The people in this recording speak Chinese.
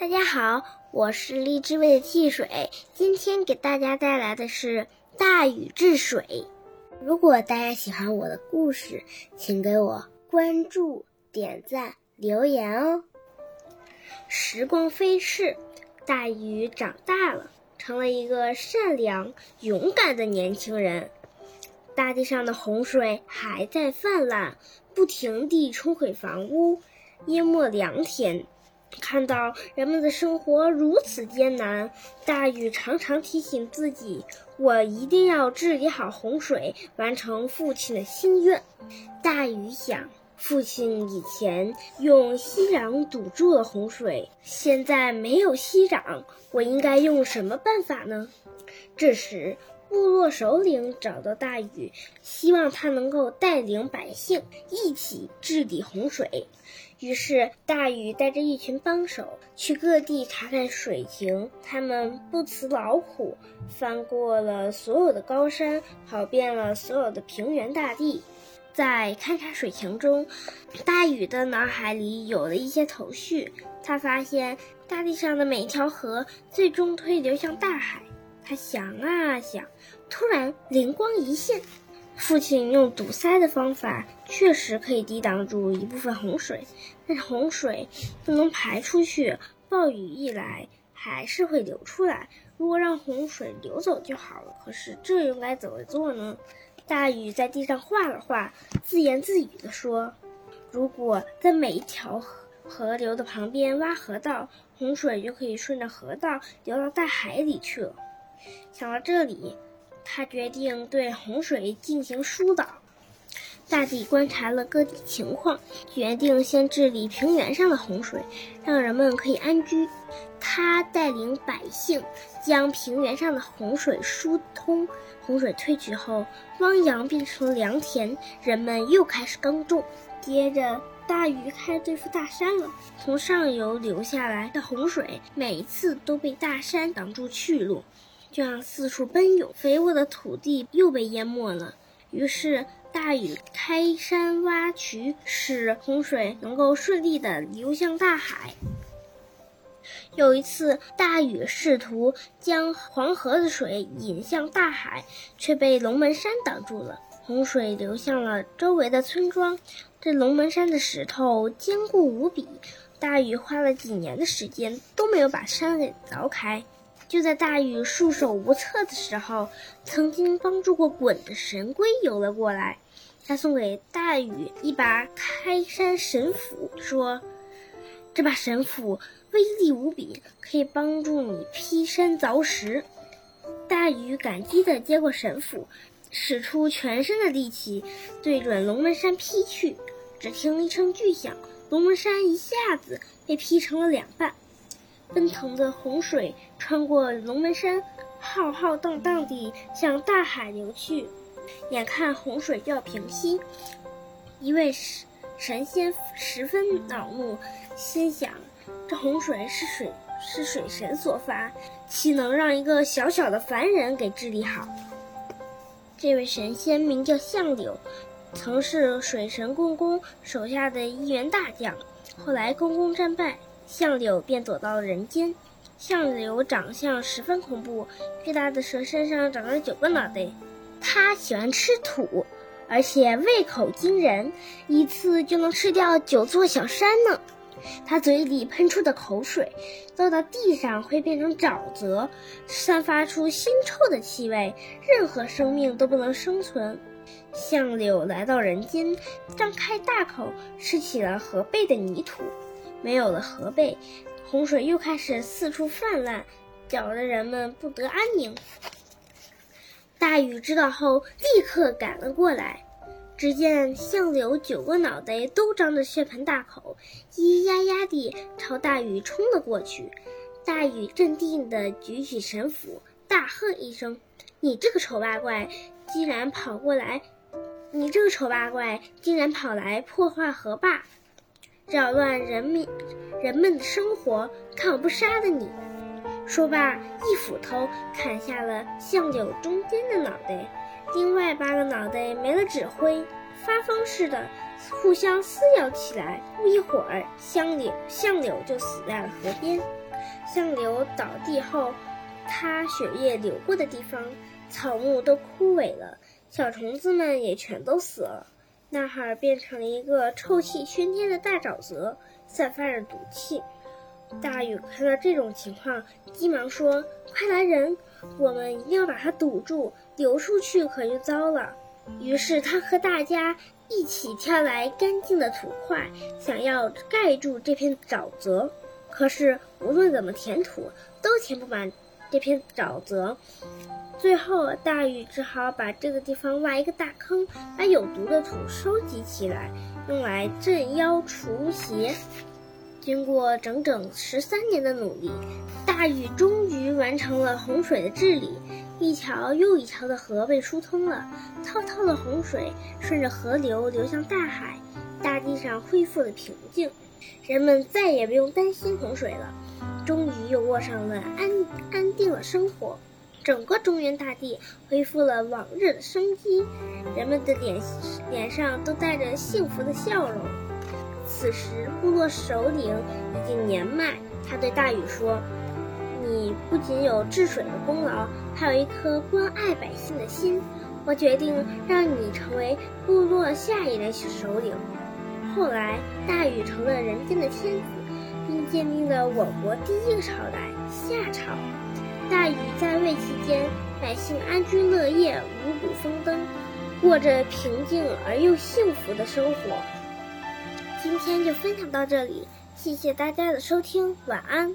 大家好，我是荔枝味的汽水，今天给大家带来的是大禹治水。如果大家喜欢我的故事，请给我关注、点赞、留言哦。时光飞逝，大禹长大了，成了一个善良、勇敢的年轻人。大地上的洪水还在泛滥，不停地冲毁房屋，淹没良田。看到人们的生活如此艰难，大禹常常提醒自己：“我一定要治理好洪水，完成父亲的心愿。”大禹想，父亲以前用息壤堵住了洪水，现在没有息壤，我应该用什么办法呢？这时，部落首领找到大禹，希望他能够带领百姓一起治理洪水。于是，大禹带着一群帮手去各地查看水情。他们不辞劳苦，翻过了所有的高山，跑遍了所有的平原大地。在勘察水情中，大禹的脑海里有了一些头绪。他发现大地上的每条河最终会流向大海。他想啊想，突然灵光一现：父亲用堵塞的方法确实可以抵挡住一部分洪水，但是洪水不能排出去，暴雨一来还是会流出来。如果让洪水流走就好了。可是这又该怎么做呢？大禹在地上画了画，自言自语地说：“如果在每一条河河流的旁边挖河道，洪水就可以顺着河道流到大海里去了。”想到这里，他决定对洪水进行疏导。大帝观察了各地情况，决定先治理平原上的洪水，让人们可以安居。他带领百姓将平原上的洪水疏通。洪水退去后，汪洋变成了良田，人们又开始耕种。接着，大禹开始对付大山了。从上游流下来的洪水，每一次都被大山挡住去路。就像四处奔涌，肥沃的土地又被淹没了。于是大禹开山挖渠，使洪水能够顺利地流向大海。有一次，大禹试图将黄河的水引向大海，却被龙门山挡住了。洪水流向了周围的村庄。这龙门山的石头坚固无比，大禹花了几年的时间都没有把山给凿开。就在大禹束手无策的时候，曾经帮助过鲧的神龟游了过来。他送给大禹一把开山神斧，说：“这把神斧威力无比，可以帮助你劈山凿石。”大禹感激地接过神斧，使出全身的力气，对准龙门山劈去。只听一声巨响，龙门山一下子被劈成了两半。奔腾的洪水穿过龙门山，浩浩荡荡地向大海流去。眼看洪水就要平息，一位神神仙十分恼怒，心想：这洪水是水是水神所发，岂能让一个小小的凡人给治理好？这位神仙名叫相柳，曾是水神公公手下的一员大将，后来公公战败。相柳便躲到了人间。相柳长相十分恐怖，巨大的蛇身上长着九个脑袋。他喜欢吃土，而且胃口惊人，一次就能吃掉九座小山呢。他嘴里喷出的口水，落到地上会变成沼泽，散发出腥臭的气味，任何生命都不能生存。相柳来到人间，张开大口吃起了河背的泥土。没有了河背，洪水又开始四处泛滥，搅得人们不得安宁。大禹知道后，立刻赶了过来。只见相柳九个脑袋都张着血盆大口，咿咿呀呀地朝大禹冲了过去。大禹镇定地举起神斧，大喝一声：“你这个丑八怪，竟然跑过来！你这个丑八怪，竟然跑来破坏河坝！”扰乱人民人们的生活，看我不杀了你！说罢，一斧头砍下了相柳中间的脑袋，另外八个脑袋没了指挥，发疯似的互相撕咬起来。不一会儿，相柳相柳就死在了河边。相柳倒地后，他血液流过的地方，草木都枯萎了，小虫子们也全都死了。那儿变成了一个臭气熏天的大沼泽，散发着毒气。大禹看到这种情况，急忙说：“快来人，我们一定要把它堵住，流出去可就糟了。”于是他和大家一起挑来干净的土块，想要盖住这片沼泽。可是无论怎么填土，都填不满这片沼泽。最后，大禹只好把这个地方挖一个大坑，把有毒的土收集起来，用来镇妖除邪。经过整整十三年的努力，大禹终于完成了洪水的治理。一条又一条的河被疏通了，滔滔的洪水顺着河流流向大海，大地上恢复了平静，人们再也不用担心洪水了，终于又过上了安安定的生活，整个中原大地恢复了往日的生机，人们的脸脸上都带着幸福的笑容。此时，部落首领已经年迈，他对大禹说。你不仅有治水的功劳，还有一颗关爱百姓的心。我决定让你成为部落下一代首领。后来，大禹成了人间的天子，并建立了我国第一个朝代夏朝。大禹在位期间，百姓安居乐业，五谷丰登，过着平静而又幸福的生活。今天就分享到这里，谢谢大家的收听，晚安。